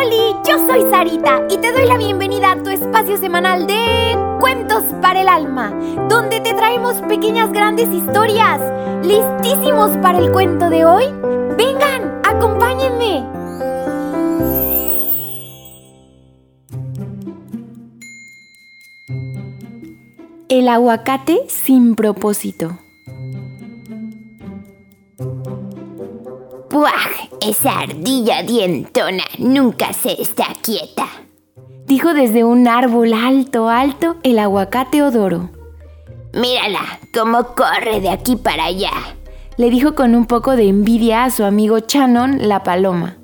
Oli, yo soy Sarita y te doy la bienvenida a tu espacio semanal de Cuentos para el Alma, donde te traemos pequeñas grandes historias. ¿Listísimos para el cuento de hoy? Vengan, acompáñenme. El aguacate sin propósito. ¡Buah! Esa ardilla dientona nunca se está quieta. Dijo desde un árbol alto, alto, el aguacate odoro. Mírala, cómo corre de aquí para allá. Le dijo con un poco de envidia a su amigo Shannon, la paloma.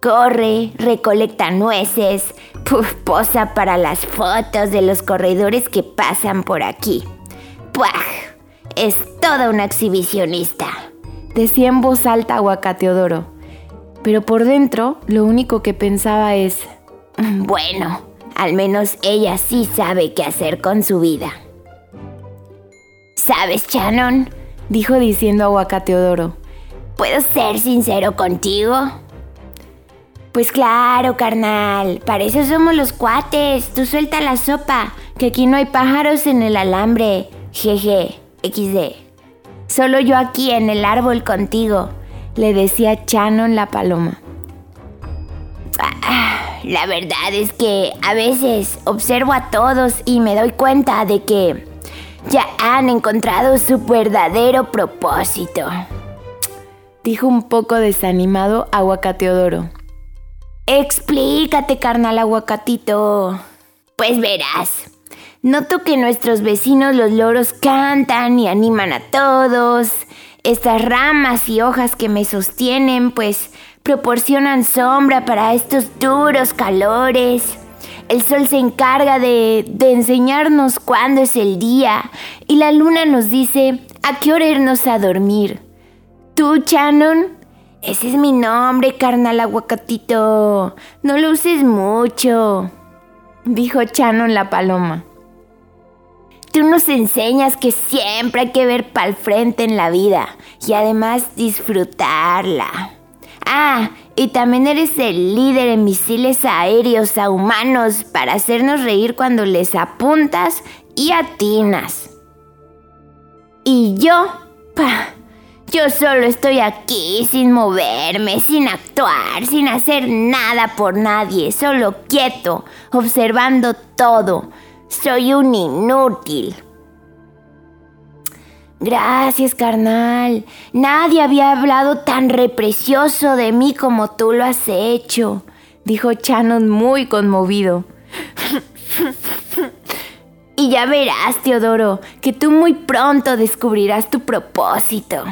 Corre, recolecta nueces, puf, posa para las fotos de los corredores que pasan por aquí. ¡Puah! Es toda una exhibicionista decía en voz alta Aguacateodoro. Pero por dentro lo único que pensaba es, mm, bueno, al menos ella sí sabe qué hacer con su vida. ¿Sabes, Shannon? dijo diciendo Aguacateodoro. ¿Puedo ser sincero contigo? Pues claro, carnal, para eso somos los cuates. Tú suelta la sopa, que aquí no hay pájaros en el alambre. Jeje, XD. Solo yo aquí en el árbol contigo, le decía en la paloma. Ah, la verdad es que a veces observo a todos y me doy cuenta de que ya han encontrado su verdadero propósito. Dijo un poco desanimado Aguacateodoro. Explícate, carnal aguacatito. Pues verás, Noto que nuestros vecinos los loros cantan y animan a todos. Estas ramas y hojas que me sostienen pues proporcionan sombra para estos duros calores. El sol se encarga de, enseñarnos cuándo es el día y la luna nos dice a qué hora irnos a dormir. ¿Tú, Shannon? Ese es mi nombre, carnal aguacatito. No lo uses mucho, dijo Shannon la paloma. Tú nos enseñas que siempre hay que ver para el frente en la vida y además disfrutarla. Ah, y también eres el líder en misiles aéreos a humanos para hacernos reír cuando les apuntas y atinas. Y yo, pa, yo solo estoy aquí sin moverme, sin actuar, sin hacer nada por nadie, solo quieto, observando todo soy un inútil. Gracias, carnal. Nadie había hablado tan reprecioso de mí como tú lo has hecho, dijo Shannon muy conmovido. y ya verás, Teodoro, que tú muy pronto descubrirás tu propósito.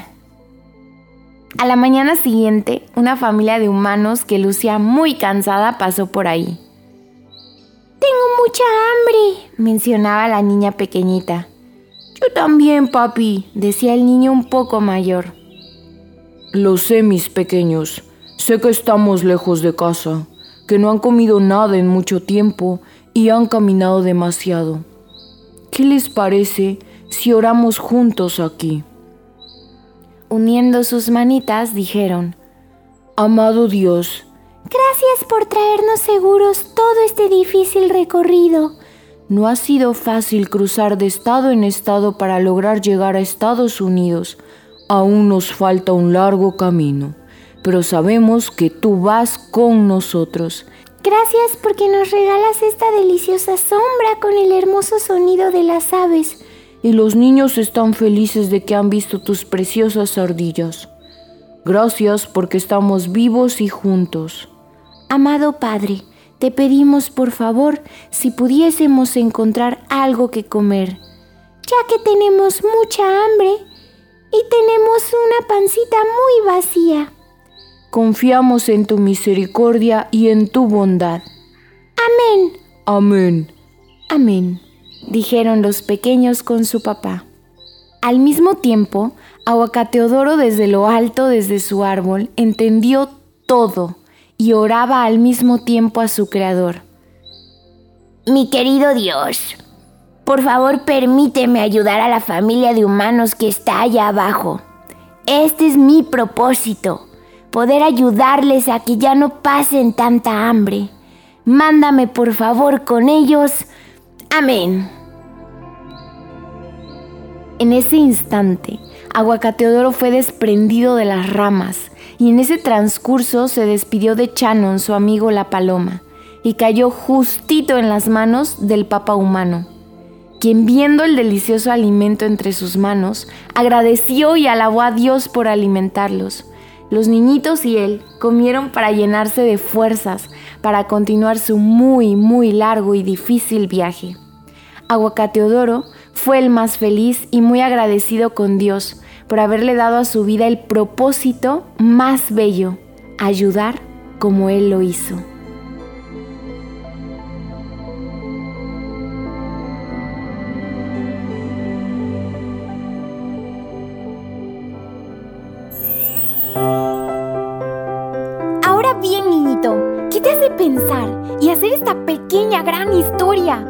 A la mañana siguiente, una familia de humanos que lucía muy cansada pasó por ahí. Tengo mucha hambre, mencionaba la niña pequeñita. Yo también, papi, decía el niño un poco mayor. Lo sé, mis pequeños. Sé que estamos lejos de casa, que no han comido nada en mucho tiempo y han caminado demasiado. ¿Qué les parece si oramos juntos aquí? Uniendo sus manitas, dijeron, Amado Dios, Gracias por traernos seguros todo este difícil recorrido. No ha sido fácil cruzar de estado en estado para lograr llegar a Estados Unidos. Aún nos falta un largo camino, pero sabemos que tú vas con nosotros. Gracias porque nos regalas esta deliciosa sombra con el hermoso sonido de las aves. Y los niños están felices de que han visto tus preciosas ardillas. Gracias porque estamos vivos y juntos. Amado Padre, te pedimos por favor si pudiésemos encontrar algo que comer, ya que tenemos mucha hambre y tenemos una pancita muy vacía. Confiamos en tu misericordia y en tu bondad. Amén. Amén. Amén, dijeron los pequeños con su papá. Al mismo tiempo, Aguacateodoro desde lo alto, desde su árbol, entendió todo y oraba al mismo tiempo a su Creador. Mi querido Dios, por favor permíteme ayudar a la familia de humanos que está allá abajo. Este es mi propósito. poder ayudarles a que ya no pasen tanta hambre. Mándame por favor con ellos. Amén. En ese instante, Aguacateodoro fue desprendido de las ramas y en ese transcurso se despidió de Chanon, su amigo la paloma, y cayó justito en las manos del Papa humano, quien viendo el delicioso alimento entre sus manos, agradeció y alabó a Dios por alimentarlos. Los niñitos y él comieron para llenarse de fuerzas para continuar su muy, muy largo y difícil viaje. Aguacateodoro fue el más feliz y muy agradecido con Dios por haberle dado a su vida el propósito más bello, ayudar como Él lo hizo. Ahora bien, niñito, ¿qué te hace pensar y hacer esta pequeña gran historia?